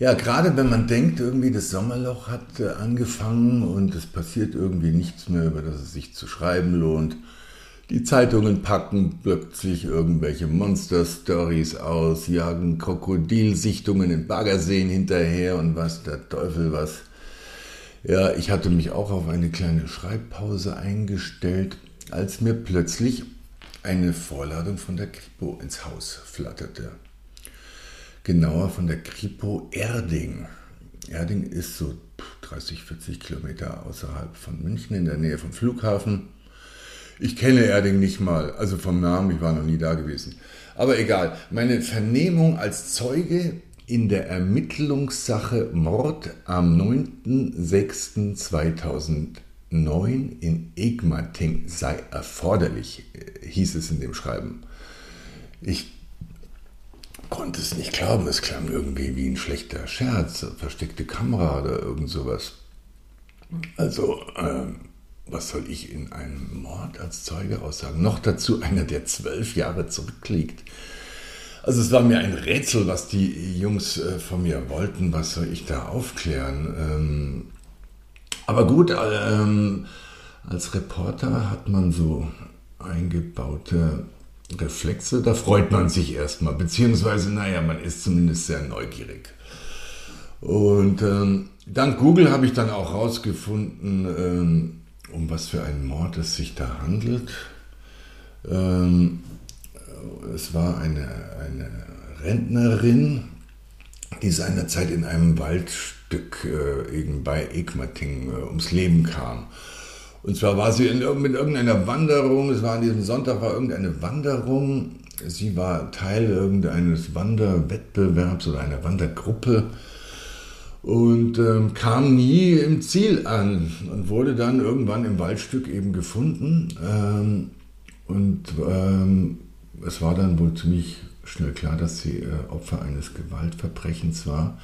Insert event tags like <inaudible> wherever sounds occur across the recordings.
Ja, gerade wenn man denkt, irgendwie das Sommerloch hat äh, angefangen und es passiert irgendwie nichts mehr, über das es sich zu schreiben lohnt. Die Zeitungen packen plötzlich irgendwelche Monster-Stories aus, jagen Krokodilsichtungen in Baggerseen hinterher und was der Teufel was. Ja, ich hatte mich auch auf eine kleine Schreibpause eingestellt, als mir plötzlich eine Vorladung von der Kripo ins Haus flatterte genauer von der Kripo Erding. Erding ist so 30, 40 Kilometer außerhalb von München in der Nähe vom Flughafen. Ich kenne Erding nicht mal, also vom Namen, ich war noch nie da gewesen. Aber egal, meine Vernehmung als Zeuge in der Ermittlungssache Mord am 9.06.2009 in Egmating sei erforderlich, hieß es in dem Schreiben. Ich konnte es nicht glauben. Es klang irgendwie wie ein schlechter Scherz, versteckte Kamera oder irgend sowas. Also, ähm, was soll ich in einem Mord als Zeuge aussagen? Noch dazu einer, der zwölf Jahre zurückliegt. Also es war mir ein Rätsel, was die Jungs äh, von mir wollten. Was soll ich da aufklären? Ähm, aber gut, ähm, als Reporter hat man so eingebaute Reflexe, da freut man sich erstmal, beziehungsweise, naja, man ist zumindest sehr neugierig. Und ähm, dank Google habe ich dann auch herausgefunden, ähm, um was für einen Mord es sich da handelt. Ähm, es war eine, eine Rentnerin, die seinerzeit in einem Waldstück äh, bei Egmating äh, ums Leben kam. Und zwar war sie in, mit irgendeiner Wanderung, es war an diesem Sonntag, war irgendeine Wanderung. Sie war Teil irgendeines Wanderwettbewerbs oder einer Wandergruppe und ähm, kam nie im Ziel an und wurde dann irgendwann im Waldstück eben gefunden. Ähm, und ähm, es war dann wohl ziemlich schnell klar, dass sie äh, Opfer eines Gewaltverbrechens war.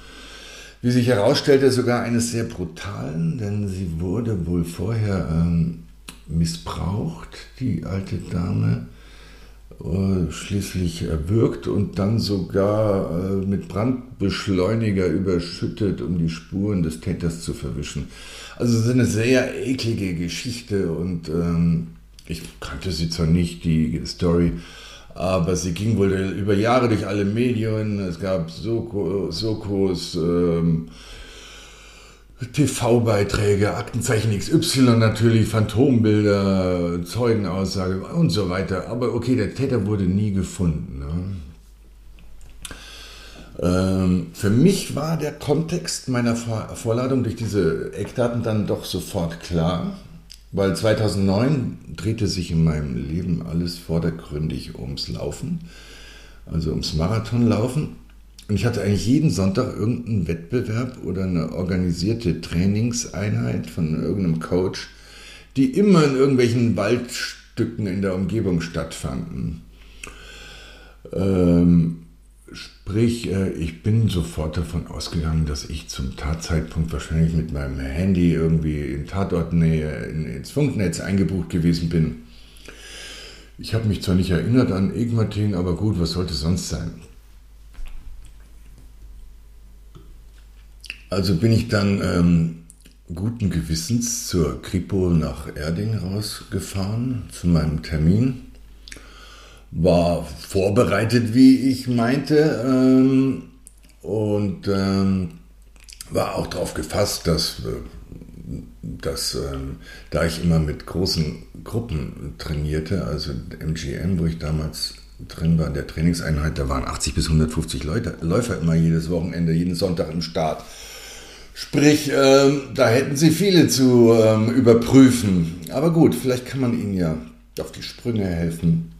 Wie sich herausstellte, sogar eines sehr brutalen, denn sie wurde wohl vorher ähm, missbraucht, die alte Dame, äh, schließlich erwürgt und dann sogar äh, mit Brandbeschleuniger überschüttet, um die Spuren des Täters zu verwischen. Also es ist eine sehr eklige Geschichte und ähm, ich kannte sie zwar nicht, die Story, aber sie ging wohl über Jahre durch alle Medien. Es gab Soko, Sokos, ähm, TV-Beiträge, Aktenzeichen XY natürlich, Phantombilder, Zeugenaussage und so weiter. Aber okay, der Täter wurde nie gefunden. Ne? Ähm, für mich war der Kontext meiner Vorladung durch diese Eckdaten dann doch sofort klar. Weil 2009 drehte sich in meinem Leben alles vordergründig ums Laufen, also ums Marathonlaufen. Und ich hatte eigentlich jeden Sonntag irgendeinen Wettbewerb oder eine organisierte Trainingseinheit von irgendeinem Coach, die immer in irgendwelchen Waldstücken in der Umgebung stattfanden. Ähm, Sprich, äh, ich bin sofort davon ausgegangen, dass ich zum Tatzeitpunkt wahrscheinlich mit meinem Handy irgendwie in Tatortnähe ins Funknetz eingebucht gewesen bin. Ich habe mich zwar nicht erinnert an Egmatin, aber gut, was sollte sonst sein? Also bin ich dann ähm, guten Gewissens zur Kripo nach Erding rausgefahren zu meinem Termin war vorbereitet, wie ich meinte, ähm, und ähm, war auch darauf gefasst, dass, äh, dass ähm, da ich immer mit großen Gruppen trainierte, also MGM, wo ich damals drin war, in der Trainingseinheit, da waren 80 bis 150 Leute, Läufer immer jedes Wochenende, jeden Sonntag im Start. Sprich, ähm, da hätten sie viele zu ähm, überprüfen. Aber gut, vielleicht kann man ihnen ja auf die Sprünge helfen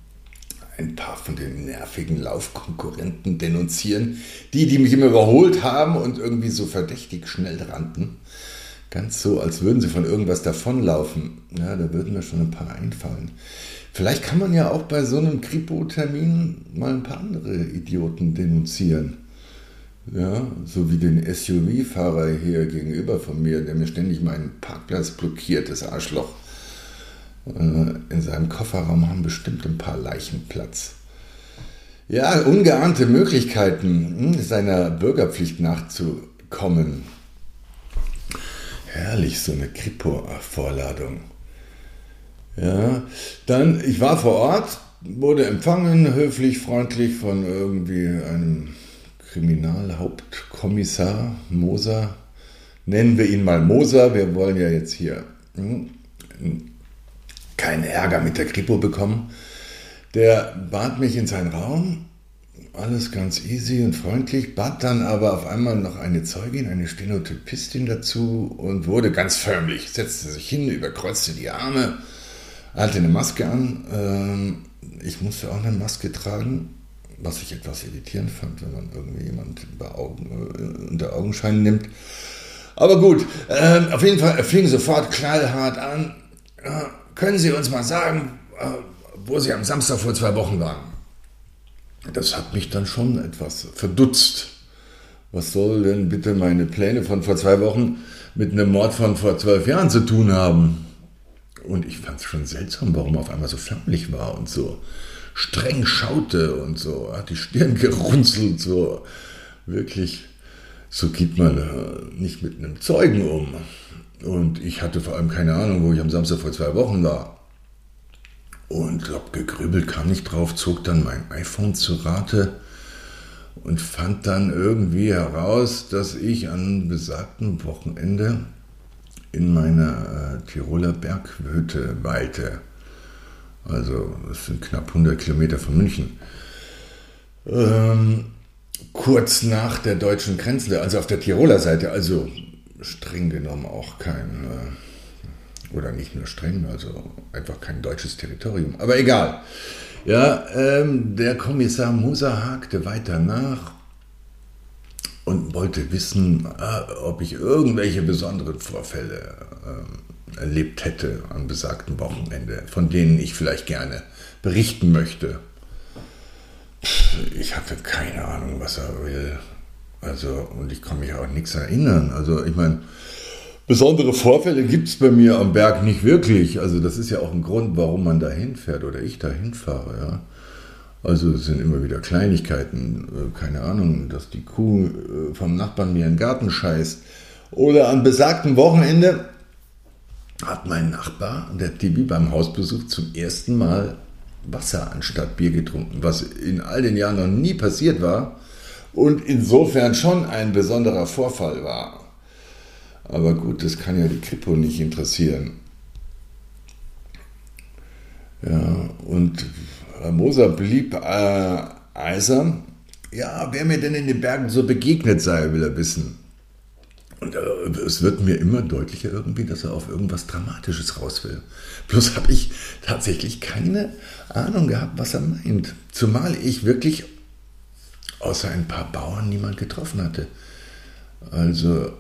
ein paar von den nervigen Laufkonkurrenten denunzieren, die, die mich immer überholt haben und irgendwie so verdächtig schnell rannten. Ganz so, als würden sie von irgendwas davonlaufen. Ja, da würden mir schon ein paar einfallen. Vielleicht kann man ja auch bei so einem Kripo-Termin mal ein paar andere Idioten denunzieren. Ja, so wie den SUV-Fahrer hier gegenüber von mir, der mir ständig meinen Parkplatz blockiert, das Arschloch. In seinem Kofferraum haben bestimmt ein paar Leichen Platz. Ja, ungeahnte Möglichkeiten, hm, seiner Bürgerpflicht nachzukommen. Herrlich, so eine Kripo-Vorladung. Ja, dann, ich war vor Ort, wurde empfangen, höflich, freundlich von irgendwie einem Kriminalhauptkommissar Moser. Nennen wir ihn mal Moser, wir wollen ja jetzt hier hm, keinen Ärger mit der Kripo bekommen. Der bat mich in seinen Raum, alles ganz easy und freundlich, bat dann aber auf einmal noch eine Zeugin, eine Stenotypistin dazu und wurde ganz förmlich, setzte sich hin, überkreuzte die Arme, hatte eine Maske an. Ähm, ich musste auch eine Maske tragen was ich etwas irritierend fand, wenn man irgendwie jemand Augen, äh, unter Augenschein nimmt. Aber gut, äh, auf jeden Fall, er fing sofort knallhart an. Können Sie uns mal sagen, äh, wo Sie am Samstag vor zwei Wochen waren? Das hat mich dann schon etwas verdutzt. Was soll denn bitte meine Pläne von vor zwei Wochen mit einem Mord von vor zwölf Jahren zu tun haben? Und ich fand es schon seltsam, warum er auf einmal so förmlich war und so streng schaute und so, hat die Stirn <laughs> gerunzelt, so wirklich, so geht man äh, nicht mit einem Zeugen um. Und ich hatte vor allem keine Ahnung, wo ich am Samstag vor zwei Wochen war. Und hab gegrübelt, kam nicht drauf, zog dann mein iPhone zu Rate und fand dann irgendwie heraus, dass ich an besagtem Wochenende in meiner äh, Tiroler Berghütte weilte. Also das sind knapp 100 Kilometer von München. Ähm, kurz nach der deutschen Grenze, also auf der Tiroler Seite, also streng genommen auch kein, äh, oder nicht nur streng, also einfach kein deutsches Territorium. Aber egal. Ja, ähm, der Kommissar Moser hakte weiter nach und wollte wissen, äh, ob ich irgendwelche besonderen Vorfälle äh, erlebt hätte am besagten Wochenende, von denen ich vielleicht gerne berichten möchte. Ich hatte keine Ahnung, was er will. Also, und ich kann mich auch nichts erinnern. Also, ich meine, besondere Vorfälle gibt es bei mir am Berg nicht wirklich. Also, das ist ja auch ein Grund, warum man da hinfährt oder ich da hinfahre, ja. Also es sind immer wieder Kleinigkeiten, äh, keine Ahnung, dass die Kuh äh, vom Nachbarn mir in den Garten scheißt. Oder am besagten Wochenende hat mein Nachbar, der Tibi, beim Hausbesuch zum ersten Mal Wasser anstatt Bier getrunken, was in all den Jahren noch nie passiert war und insofern schon ein besonderer Vorfall war. Aber gut, das kann ja die Kripo nicht interessieren. Ja, und Moser blieb äh, eisern. Ja, wer mir denn in den Bergen so begegnet sei, will er wissen. Und äh, es wird mir immer deutlicher irgendwie, dass er auf irgendwas Dramatisches raus will. Bloß habe ich tatsächlich keine Ahnung gehabt, was er meint. Zumal ich wirklich außer ein paar Bauern niemand getroffen hatte. Also,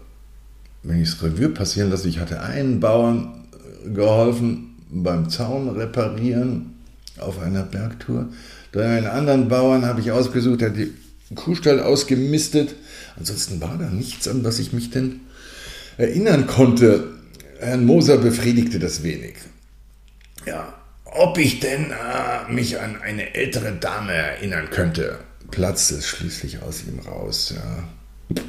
wenn ich das Revue passieren lasse, ich hatte einen Bauern geholfen beim Zaun reparieren auf einer Bergtour. Dann einen anderen Bauern habe ich ausgesucht, der die Kuhstall ausgemistet Ansonsten war da nichts, an was ich mich denn erinnern konnte. Herrn Moser befriedigte das wenig. Ja, ob ich denn äh, mich an eine ältere Dame erinnern könnte, platzte es schließlich aus ihm raus. Ja.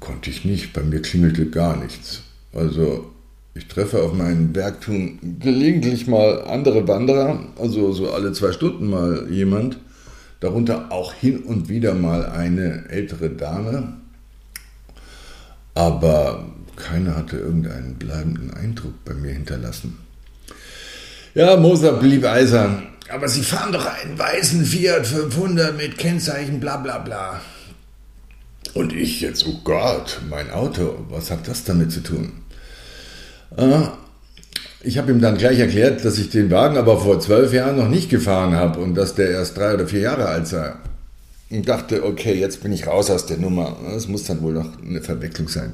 Konnte ich nicht, bei mir klingelte gar nichts. Also ich treffe auf meinen Bergtun gelegentlich mal andere Wanderer, also so alle zwei Stunden mal jemand darunter auch hin und wieder mal eine ältere Dame, aber keiner hatte irgendeinen bleibenden Eindruck bei mir hinterlassen. Ja, Moser blieb eisern. Aber Sie fahren doch einen weißen Fiat 500 mit Kennzeichen bla bla bla. Und ich jetzt, oh Gott, mein Auto, was hat das damit zu tun? Äh, ich habe ihm dann gleich erklärt, dass ich den Wagen aber vor zwölf Jahren noch nicht gefahren habe und dass der erst drei oder vier Jahre alt sei. Und dachte, okay, jetzt bin ich raus aus der Nummer. Das muss dann wohl noch eine Verwechslung sein.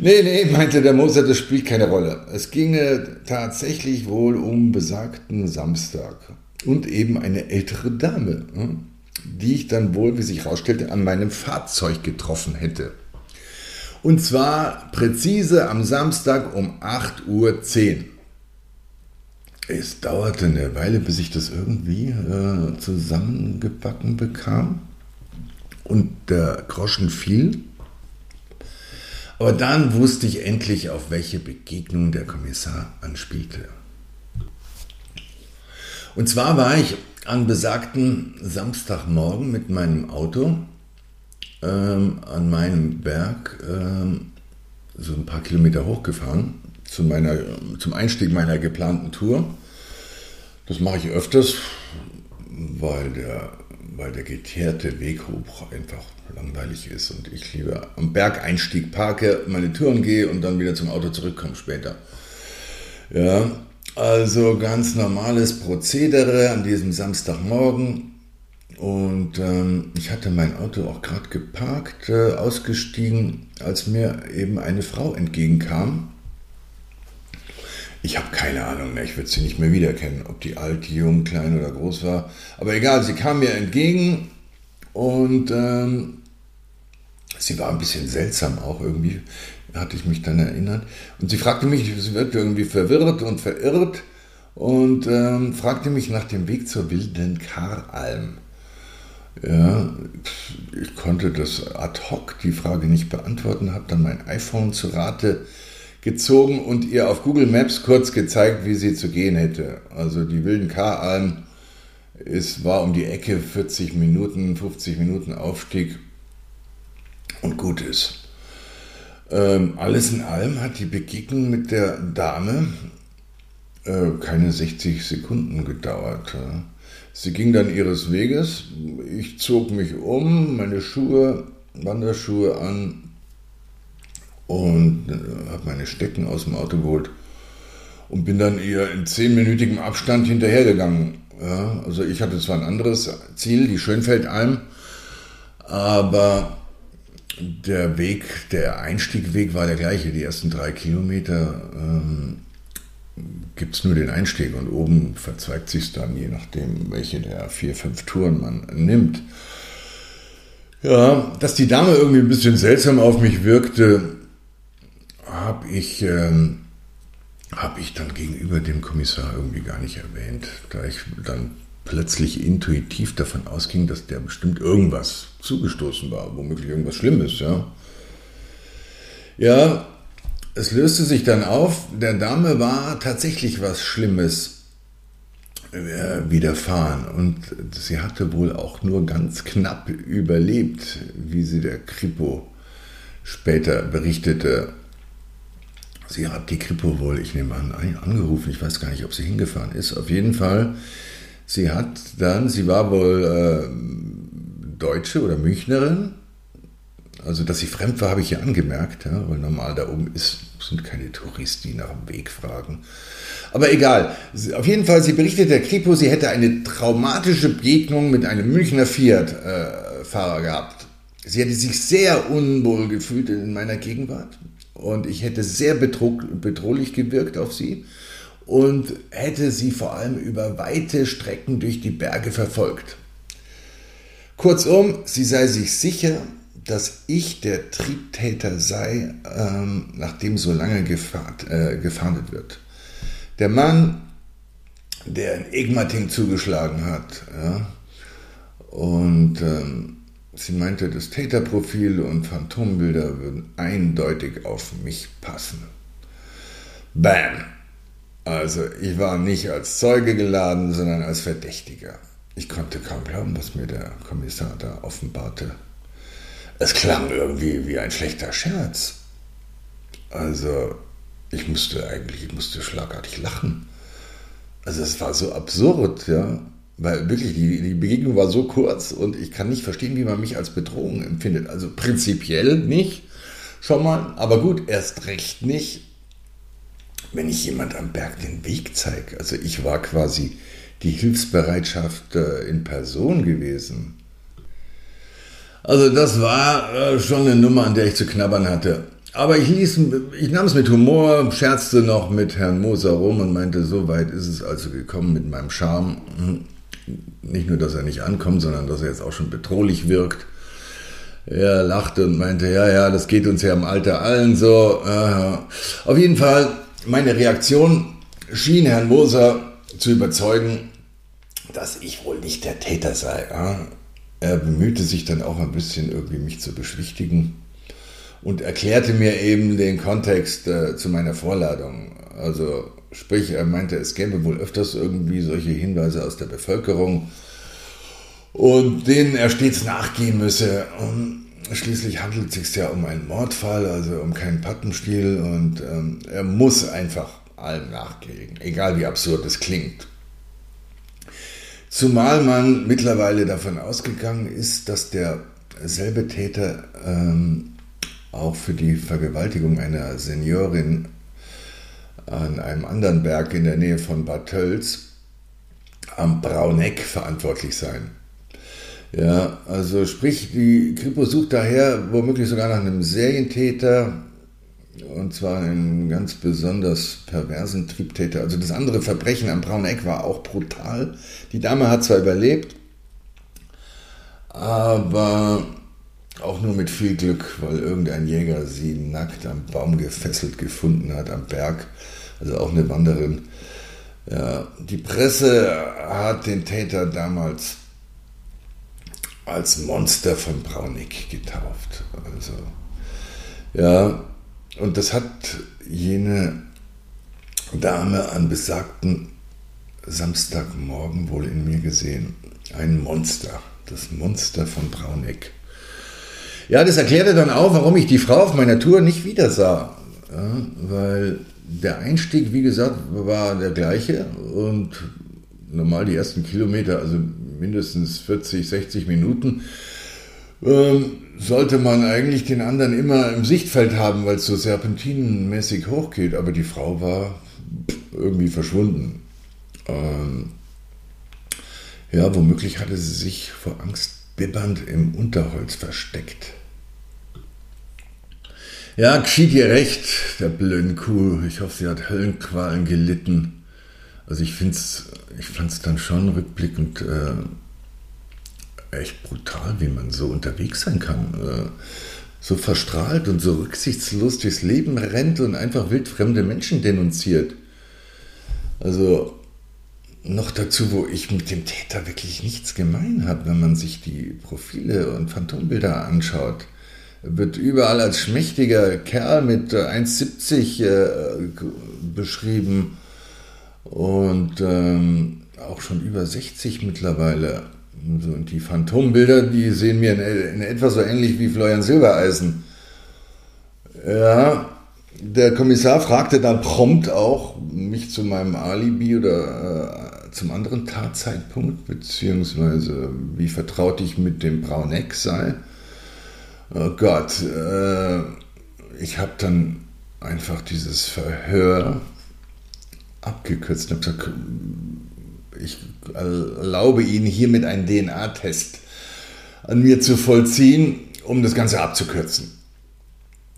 Nee, nee, meinte der Moser, das spielt keine Rolle. Es ginge tatsächlich wohl um besagten Samstag und eben eine ältere Dame, hm, die ich dann wohl, wie sich herausstellte, an meinem Fahrzeug getroffen hätte. Und zwar präzise am Samstag um 8.10 Uhr. Es dauerte eine Weile, bis ich das irgendwie äh, zusammengebacken bekam und der Groschen fiel. Aber dann wusste ich endlich, auf welche Begegnung der Kommissar anspielte. Und zwar war ich an besagten Samstagmorgen mit meinem Auto ähm, an meinem Berg ähm, so ein paar Kilometer hochgefahren zu meiner, zum Einstieg meiner geplanten Tour. Das mache ich öfters, weil der, weil der geteerte Weg hoch einfach langweilig ist und ich lieber am Bergeinstieg parke, meine Touren gehe und dann wieder zum Auto zurückkomme später. Ja, also ganz normales Prozedere an diesem Samstagmorgen. Und ähm, ich hatte mein Auto auch gerade geparkt, äh, ausgestiegen, als mir eben eine Frau entgegenkam. Ich habe keine Ahnung mehr, ich würde sie nicht mehr wiedererkennen, ob die alt, jung, klein oder groß war. Aber egal, sie kam mir entgegen und ähm, sie war ein bisschen seltsam auch irgendwie, hatte ich mich dann erinnert. Und sie fragte mich, sie wirkte irgendwie verwirrt und verirrt und ähm, fragte mich nach dem Weg zur wilden Karalm. Ja, ich konnte das ad hoc die Frage nicht beantworten, habe dann mein iPhone zu Rate gezogen und ihr auf Google Maps kurz gezeigt, wie sie zu gehen hätte. Also die wilden K-Alm es war um die Ecke 40 Minuten, 50 Minuten Aufstieg und gut ist. Ähm, alles in allem hat die Begegnung mit der Dame äh, keine 60 Sekunden gedauert. Ja. Sie ging dann ihres Weges. Ich zog mich um, meine Schuhe, Wanderschuhe an und äh, habe meine Stecken aus dem Auto geholt und bin dann ihr in zehnminütigem Abstand hinterhergegangen. Ja, also ich hatte zwar ein anderes Ziel, die Schönfeldalm, aber der Weg, der Einstiegweg war der gleiche. Die ersten drei Kilometer ähm, gibt es nur den Einstieg und oben verzweigt sich dann, je nachdem, welche der vier, fünf Touren man nimmt. Ja, dass die Dame irgendwie ein bisschen seltsam auf mich wirkte, habe ich, ähm, hab ich dann gegenüber dem Kommissar irgendwie gar nicht erwähnt, da ich dann plötzlich intuitiv davon ausging, dass der bestimmt irgendwas zugestoßen war, womöglich irgendwas Schlimmes, ja. Ja, es löste sich dann auf, der Dame war tatsächlich was Schlimmes äh, widerfahren und sie hatte wohl auch nur ganz knapp überlebt, wie sie der Kripo später berichtete. Sie hat die Kripo wohl, ich nehme an, angerufen, ich weiß gar nicht, ob sie hingefahren ist. Auf jeden Fall, sie hat dann, sie war wohl äh, Deutsche oder Münchnerin, also, dass sie fremd war, habe ich ja angemerkt, ja, weil normal da oben ist, sind keine Touristen, die nach dem Weg fragen. Aber egal. Auf jeden Fall, sie berichtet der Kripo, sie hätte eine traumatische Begegnung mit einem Münchner Fiat-Fahrer äh, gehabt. Sie hätte sich sehr unwohl gefühlt in meiner Gegenwart und ich hätte sehr bedrohlich gewirkt auf sie und hätte sie vor allem über weite Strecken durch die Berge verfolgt. Kurzum, sie sei sich sicher, dass ich der Triebtäter sei, ähm, nachdem so lange gefahrt, äh, gefahndet wird. Der Mann, der in Egmating zugeschlagen hat, ja, und ähm, sie meinte, das Täterprofil und Phantombilder würden eindeutig auf mich passen. Bam! Also ich war nicht als Zeuge geladen, sondern als Verdächtiger. Ich konnte kaum glauben, was mir der Kommissar da offenbarte. Es klang irgendwie wie ein schlechter Scherz. Also, ich musste eigentlich, ich musste schlagartig lachen. Also, es war so absurd, ja. Weil wirklich, die, die Begegnung war so kurz und ich kann nicht verstehen, wie man mich als Bedrohung empfindet. Also, prinzipiell nicht, schon mal, aber gut, erst recht nicht, wenn ich jemand am Berg den Weg zeige. Also ich war quasi die Hilfsbereitschaft äh, in Person gewesen. Also das war äh, schon eine Nummer, an der ich zu knabbern hatte. Aber ich, ließ, ich nahm es mit Humor, scherzte noch mit Herrn Moser rum und meinte, so weit ist es also gekommen mit meinem Charme. Nicht nur, dass er nicht ankommt, sondern dass er jetzt auch schon bedrohlich wirkt. Er lachte und meinte, ja, ja, das geht uns ja im Alter allen so. Auf jeden Fall, meine Reaktion schien Herrn Moser zu überzeugen, dass ich wohl nicht der Täter sei. Er bemühte sich dann auch ein bisschen irgendwie mich zu beschwichtigen und erklärte mir eben den Kontext äh, zu meiner Vorladung. Also sprich, er meinte, es gäbe wohl öfters irgendwie solche Hinweise aus der Bevölkerung und denen er stets nachgehen müsse. Und schließlich handelt es sich ja um einen Mordfall, also um keinen Pappenstiel und ähm, er muss einfach allem nachgehen, egal wie absurd es klingt. Zumal man mittlerweile davon ausgegangen ist, dass derselbe Täter ähm, auch für die Vergewaltigung einer Seniorin an einem anderen Berg in der Nähe von Bad Tölz am Brauneck verantwortlich sein. Ja, also sprich, die Kripo sucht daher womöglich sogar nach einem Serientäter, und zwar einen ganz besonders perversen Triebtäter. Also das andere Verbrechen am Braunen Eck war auch brutal. Die Dame hat zwar überlebt, aber auch nur mit viel Glück, weil irgendein Jäger sie nackt am Baum gefesselt gefunden hat, am Berg. Also auch eine Wanderin. Ja, die Presse hat den Täter damals als Monster von Braunig getauft. Also, ja, und das hat jene Dame an besagten Samstagmorgen wohl in mir gesehen. Ein Monster, das Monster von Brauneck. Ja, das erklärte dann auch, warum ich die Frau auf meiner Tour nicht wieder sah. Ja, weil der Einstieg, wie gesagt, war der gleiche und normal die ersten Kilometer, also mindestens 40, 60 Minuten, ähm, sollte man eigentlich den anderen immer im Sichtfeld haben, weil es so serpentinenmäßig hochgeht. Aber die Frau war irgendwie verschwunden. Ähm, ja, womöglich hatte sie sich vor Angst bibbernd im Unterholz versteckt. Ja, geschieht ihr recht, der blöden Kuh. Ich hoffe, sie hat Höllenqualen gelitten. Also ich find's, ich fand es dann schon rückblickend äh, echt brutal, wie man so unterwegs sein kann. Äh, so verstrahlt und so rücksichtslos durchs Leben rennt und einfach wildfremde Menschen denunziert. Also noch dazu, wo ich mit dem Täter wirklich nichts gemein habe, wenn man sich die Profile und Phantombilder anschaut. Wird überall als schmächtiger Kerl mit 1,70 äh, beschrieben und ähm, auch schon über 60 mittlerweile. Und die Phantombilder, die sehen mir in, in etwa so ähnlich wie Florian Silbereisen. Ja, der Kommissar fragte dann prompt auch mich zu meinem Alibi oder äh, zum anderen Tatzeitpunkt, beziehungsweise wie vertraut ich mit dem Brauneck sei. Oh Gott, äh, ich habe dann einfach dieses Verhör abgekürzt und habe gesagt, ich erlaube Ihnen hiermit einen DNA-Test an mir zu vollziehen, um das Ganze abzukürzen.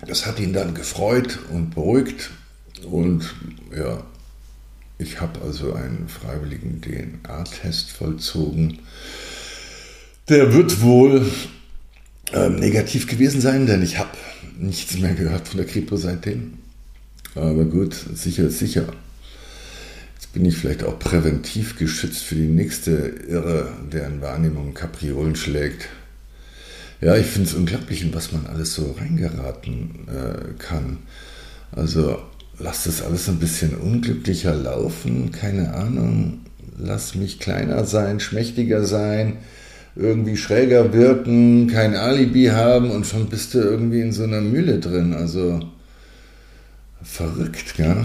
Das hat ihn dann gefreut und beruhigt und ja, ich habe also einen freiwilligen DNA-Test vollzogen. Der wird wohl äh, negativ gewesen sein, denn ich habe nichts mehr gehört von der Kripo seitdem. Aber gut, sicher ist sicher bin ich vielleicht auch präventiv geschützt für die nächste Irre, deren Wahrnehmung Kapriolen schlägt. Ja, ich finde es unglaublich, in was man alles so reingeraten äh, kann. Also lass das alles ein bisschen unglücklicher laufen, keine Ahnung. Lass mich kleiner sein, schmächtiger sein, irgendwie schräger wirken, kein Alibi haben und schon bist du irgendwie in so einer Mühle drin. Also verrückt, gell?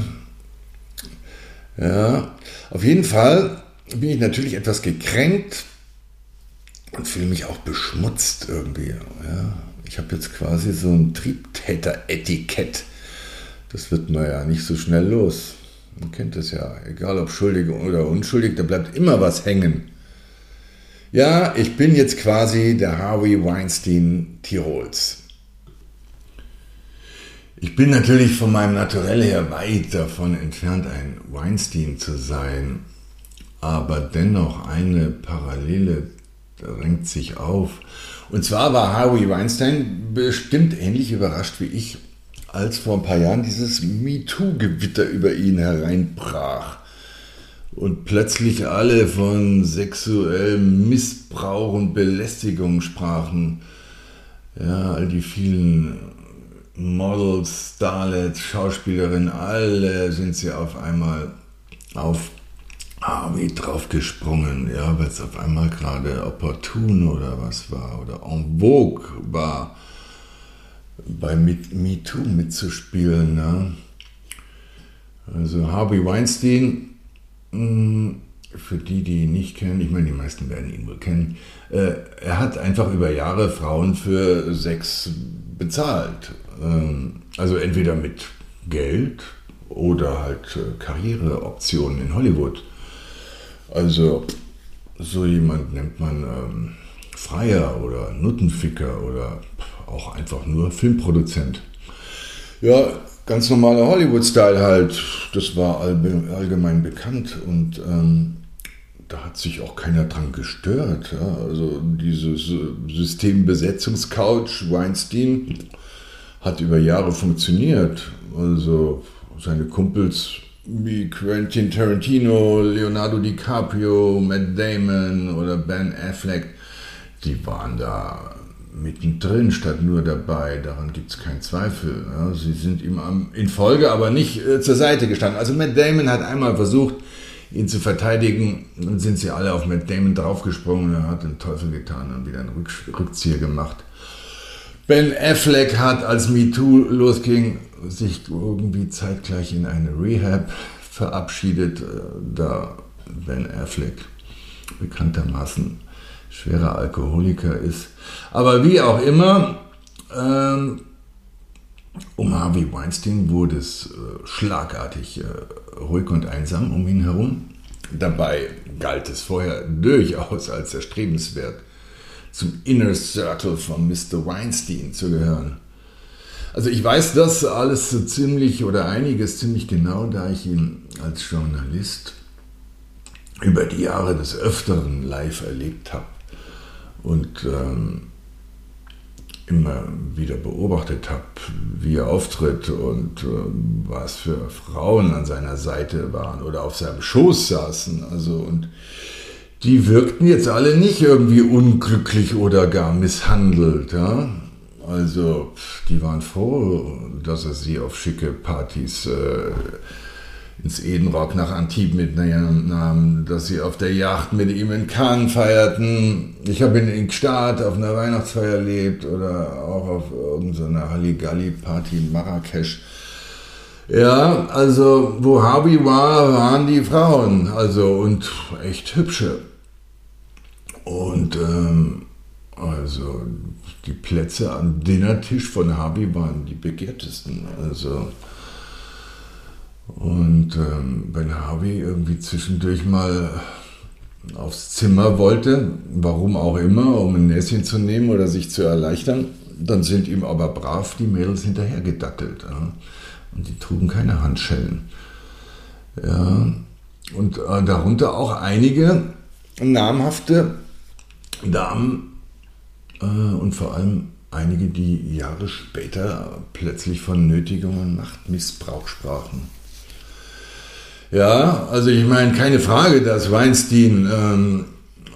Ja, auf jeden Fall bin ich natürlich etwas gekränkt und fühle mich auch beschmutzt irgendwie. Ja, ich habe jetzt quasi so ein Triebtäter-Etikett Das wird man ja nicht so schnell los. Man kennt es ja, egal ob schuldig oder unschuldig, da bleibt immer was hängen. Ja, ich bin jetzt quasi der Harvey Weinstein Tirols. Ich bin natürlich von meinem Naturell her weit davon entfernt, ein Weinstein zu sein, aber dennoch eine Parallele drängt sich auf. Und zwar war Harvey Weinstein bestimmt ähnlich überrascht wie ich, als vor ein paar Jahren dieses MeToo-Gewitter über ihn hereinbrach und plötzlich alle von sexuellem Missbrauch und Belästigung sprachen. Ja, all die vielen Models, Starlets, Schauspielerinnen, alle sind sie auf einmal auf Harvey draufgesprungen, ja, weil es auf einmal gerade opportun oder was war oder en vogue war, bei MeToo mitzuspielen. Ne? Also Harvey Weinstein, hm, für die, die ihn nicht kennen, ich meine, die meisten werden ihn wohl kennen, äh, er hat einfach über Jahre Frauen für Sex bezahlt. Ähm, also entweder mit Geld oder halt äh, Karriereoptionen in Hollywood. Also so jemand nennt man ähm, Freier oder Nuttenficker oder auch einfach nur Filmproduzent. Ja, ganz normaler Hollywood-Style halt. Das war allgemein bekannt und ähm, da hat sich auch keiner dran gestört. Ja. Also dieses Systembesetzungscouch Weinstein hat über Jahre funktioniert. Also seine Kumpels wie Quentin Tarantino, Leonardo DiCaprio, Matt Damon oder Ben Affleck, die waren da mittendrin statt nur dabei. Daran gibt es keinen Zweifel. Ja. Sie sind ihm in Folge aber nicht äh, zur Seite gestanden. Also Matt Damon hat einmal versucht, ihn zu verteidigen. Dann sind sie alle auf Matt Damon draufgesprungen. Er hat den Teufel getan und wieder einen Rückzieher gemacht. Ben Affleck hat, als MeToo losging, sich irgendwie zeitgleich in eine Rehab verabschiedet, äh, da Ben Affleck bekanntermaßen schwerer Alkoholiker ist. Aber wie auch immer, ähm, um Harvey Weinstein wurde es äh, schlagartig äh, ruhig und einsam um ihn herum. Dabei galt es vorher durchaus als erstrebenswert, zum Inner Circle von Mr. Weinstein zu gehören. Also ich weiß das alles so ziemlich oder einiges ziemlich genau, da ich ihn als Journalist über die Jahre des Öfteren live erlebt habe und ähm, immer wieder beobachtet habe, wie er auftritt und äh, was für Frauen an seiner Seite waren oder auf seinem Schoß saßen. Also und die wirkten jetzt alle nicht irgendwie unglücklich oder gar misshandelt. Ja? Also die waren froh, dass er sie auf schicke Partys äh, ins Edenrock nach Antibes mitnahmen, dass sie auf der Yacht mit ihm in Cannes feierten. Ich habe ihn in Gstaad auf einer Weihnachtsfeier erlebt oder auch auf irgendeiner Halligalli-Party in Marrakesch. Ja, also wo Harvey war, waren die Frauen, also und echt hübsche. Und ähm, also die Plätze am Dinnertisch von Harvey waren die begehrtesten. Also und ähm, wenn Harvey irgendwie zwischendurch mal aufs Zimmer wollte, warum auch immer, um ein Näschen zu nehmen oder sich zu erleichtern, dann sind ihm aber brav die Mädels hinterhergedattelt. Ja? Und die trugen keine Handschellen. Ja? Und äh, darunter auch einige namhafte Damen äh, und vor allem einige, die Jahre später plötzlich von Nötigung und Machtmissbrauch sprachen. Ja, also ich meine, keine Frage, dass Weinstein ähm,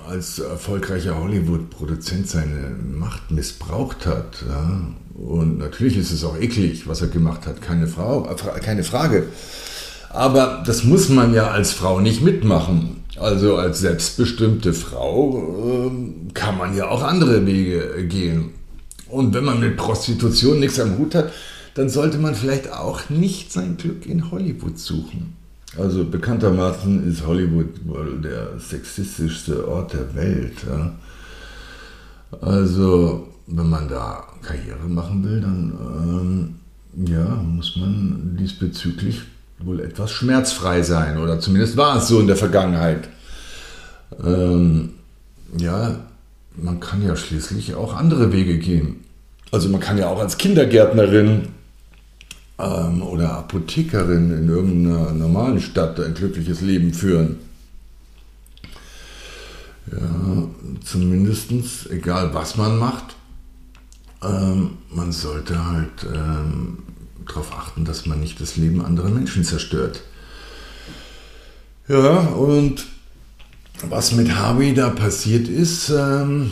als erfolgreicher Hollywood-Produzent seine Macht missbraucht hat. Ja? Und natürlich ist es auch eklig, was er gemacht hat, keine, Frau, äh, keine Frage. Aber das muss man ja als Frau nicht mitmachen. Also als selbstbestimmte Frau äh, kann man ja auch andere Wege gehen. Und wenn man mit Prostitution nichts am Hut hat, dann sollte man vielleicht auch nicht sein Glück in Hollywood suchen. Also bekanntermaßen ist Hollywood wohl der sexistischste Ort der Welt. Ja? Also wenn man da Karriere machen will, dann ähm, ja, muss man diesbezüglich wohl etwas schmerzfrei sein. Oder zumindest war es so in der Vergangenheit. Ähm, ja, man kann ja schließlich auch andere Wege gehen. Also man kann ja auch als Kindergärtnerin ähm, oder Apothekerin in irgendeiner normalen Stadt ein glückliches Leben führen. Ja, zumindest, egal was man macht, ähm, man sollte halt ähm, darauf achten, dass man nicht das Leben anderer Menschen zerstört. Ja, und was mit Harvey da passiert ist, ähm,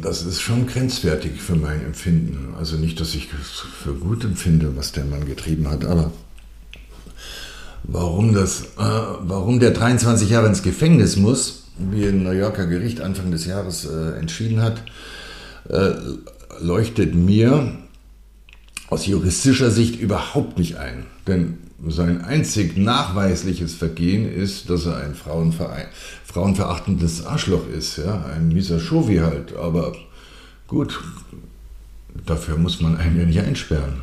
das ist schon grenzwertig für mein Empfinden. Also nicht, dass ich es für gut empfinde, was der Mann getrieben hat, aber warum, das, äh, warum der 23 Jahre ins Gefängnis muss, wie ein New Yorker Gericht Anfang des Jahres äh, entschieden hat, äh, leuchtet mir aus juristischer Sicht überhaupt nicht ein. Denn sein einzig nachweisliches Vergehen ist, dass er ein Frauenverein, frauenverachtendes Arschloch ist, ja, ein mieser Schovi halt. Aber gut, dafür muss man einen ja nicht einsperren.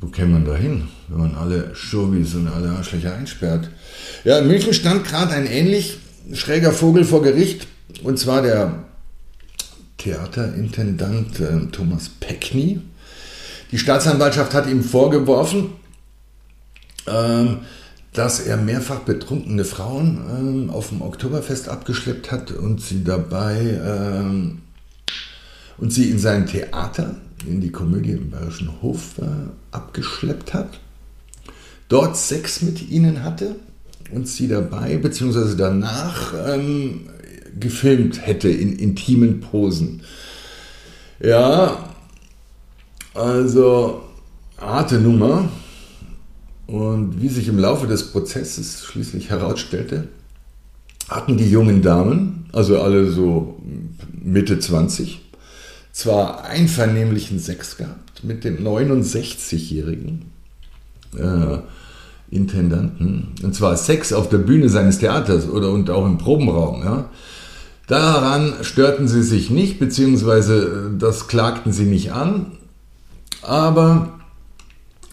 Wo käme man da hin, wenn man alle Schovis und alle Arschlöcher einsperrt? Ja, in München stand gerade ein ähnlich schräger Vogel vor Gericht, und zwar der Theaterintendant äh, Thomas Peckney. Die Staatsanwaltschaft hat ihm vorgeworfen, ähm, dass er mehrfach betrunkene Frauen ähm, auf dem Oktoberfest abgeschleppt hat und sie dabei ähm, und sie in sein Theater, in die Komödie im Bayerischen Hof äh, abgeschleppt hat, dort Sex mit ihnen hatte und sie dabei bzw. danach ähm, gefilmt hätte in intimen Posen. Ja, also harte Nummer. Und wie sich im Laufe des Prozesses schließlich herausstellte, hatten die jungen Damen, also alle so Mitte 20, zwar einvernehmlichen Sex gehabt mit dem 69-jährigen äh, Intendanten, und zwar Sex auf der Bühne seines Theaters oder und auch im Probenraum. Ja. Daran störten sie sich nicht, beziehungsweise das klagten sie nicht an, aber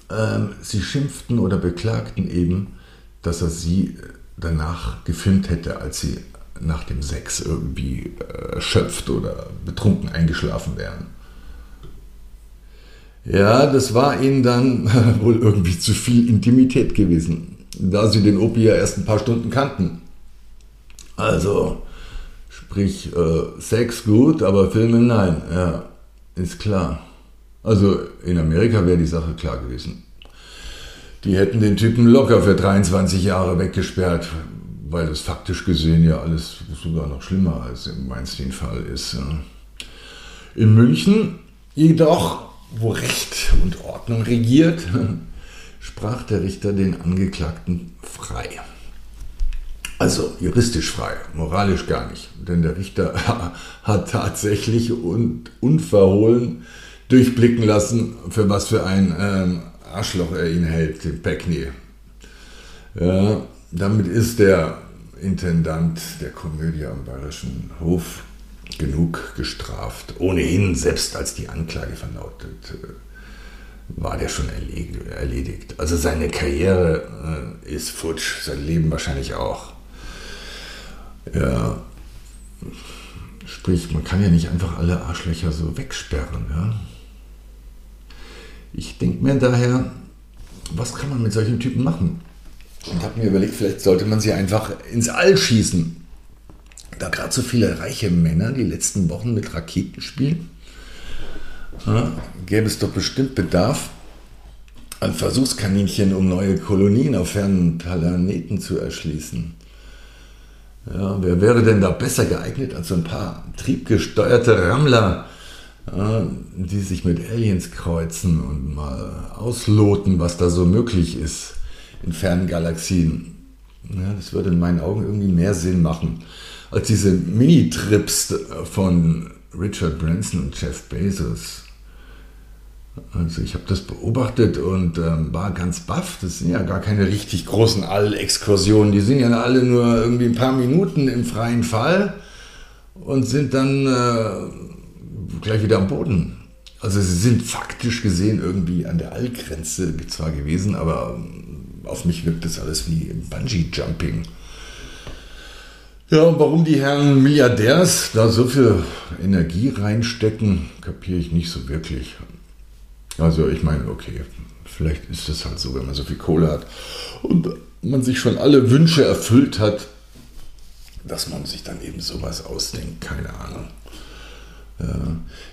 ähm, sie schimpften oder beklagten eben, dass er sie danach gefilmt hätte, als sie nach dem Sex irgendwie äh, erschöpft oder betrunken eingeschlafen wären. Ja, das war ihnen dann <laughs> wohl irgendwie zu viel Intimität gewesen, da sie den Opi ja erst ein paar Stunden kannten. Also, sprich, äh, Sex gut, aber Filme nein, ja, ist klar. Also in Amerika wäre die Sache klar gewesen. Die hätten den Typen locker für 23 Jahre weggesperrt, weil das faktisch gesehen ja alles sogar noch schlimmer als im Weinstein-Fall ist. In München jedoch, wo Recht und Ordnung regiert, <laughs> sprach der Richter den Angeklagten frei. Also juristisch frei, moralisch gar nicht. Denn der Richter <laughs> hat tatsächlich und unverhohlen durchblicken lassen, für was für ein ähm, Arschloch er ihn hält, den Peckney. Ja, damit ist der Intendant der Komödie am Bayerischen Hof genug gestraft. Ohnehin, selbst als die Anklage verlautet, war der schon erledigt. Also seine Karriere äh, ist futsch, sein Leben wahrscheinlich auch. Ja, sprich, man kann ja nicht einfach alle Arschlöcher so wegsperren. Ja? Ich denke mir daher, was kann man mit solchen Typen machen? Und habe mir überlegt, vielleicht sollte man sie einfach ins All schießen. Da gerade so viele reiche Männer die letzten Wochen mit Raketen spielen, ja, gäbe es doch bestimmt Bedarf an Versuchskaninchen, um neue Kolonien auf fernen Planeten zu erschließen. Ja, wer wäre denn da besser geeignet als so ein paar triebgesteuerte Rammler, die sich mit Aliens kreuzen und mal ausloten, was da so möglich ist in fernen Galaxien. Ja, das würde in meinen Augen irgendwie mehr Sinn machen als diese Mini-Trips von Richard Branson und Jeff Bezos. Also ich habe das beobachtet und ähm, war ganz baff. Das sind ja gar keine richtig großen All-Exkursionen. Die sind ja alle nur irgendwie ein paar Minuten im freien Fall und sind dann äh, gleich wieder am Boden. Also sie sind faktisch gesehen irgendwie an der Allgrenze zwar gewesen, aber ähm, auf mich wirkt das alles wie Bungee-Jumping. Ja, und warum die Herren Milliardärs da so viel Energie reinstecken, kapiere ich nicht so wirklich. Also ich meine, okay, vielleicht ist das halt so, wenn man so viel Kohle hat und man sich schon alle Wünsche erfüllt hat, dass man sich dann eben sowas ausdenkt, keine Ahnung.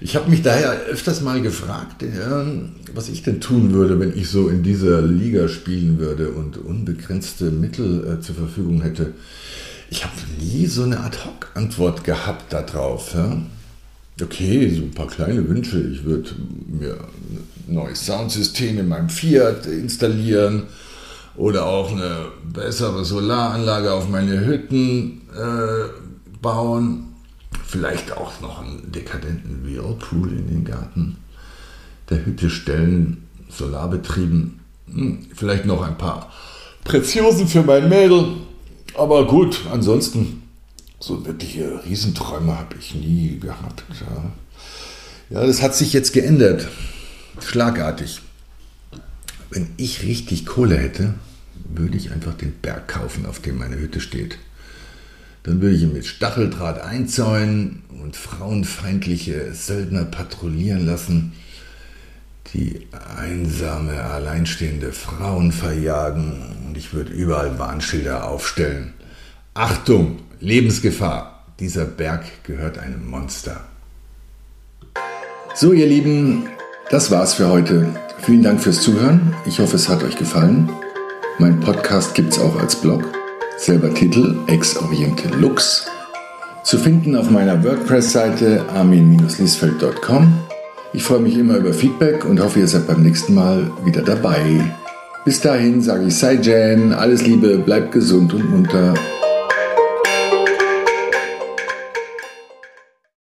Ich habe mich daher öfters mal gefragt, was ich denn tun würde, wenn ich so in dieser Liga spielen würde und unbegrenzte Mittel äh, zur Verfügung hätte ich habe nie so eine Ad-Hoc-Antwort gehabt darauf. Okay, so ein paar kleine Wünsche. Ich würde mir ein neues Soundsystem in meinem Fiat installieren oder auch eine bessere Solaranlage auf meine Hütten äh, bauen. Vielleicht auch noch einen dekadenten Whirlpool in den Garten der Hütte stellen, solarbetrieben. Hm, vielleicht noch ein paar Preziosen für mein Mädel aber gut, ansonsten, so wirkliche Riesenträume habe ich nie gehabt. Ja. ja, das hat sich jetzt geändert. Schlagartig. Wenn ich richtig Kohle hätte, würde ich einfach den Berg kaufen, auf dem meine Hütte steht. Dann würde ich ihn mit Stacheldraht einzäunen und frauenfeindliche Söldner patrouillieren lassen, die einsame, alleinstehende Frauen verjagen und ich würde überall Warnschilder aufstellen. Achtung, Lebensgefahr, dieser Berg gehört einem Monster. So, ihr Lieben, das war's für heute. Vielen Dank fürs Zuhören. Ich hoffe, es hat euch gefallen. Mein Podcast gibt's auch als Blog. Selber Titel Ex-Oriente Lux. Zu finden auf meiner WordPress-Seite armin-liesfeld.com. Ich freue mich immer über Feedback und hoffe, ihr seid beim nächsten Mal wieder dabei. Bis dahin sage ich Sei Jan, alles Liebe, bleibt gesund und munter.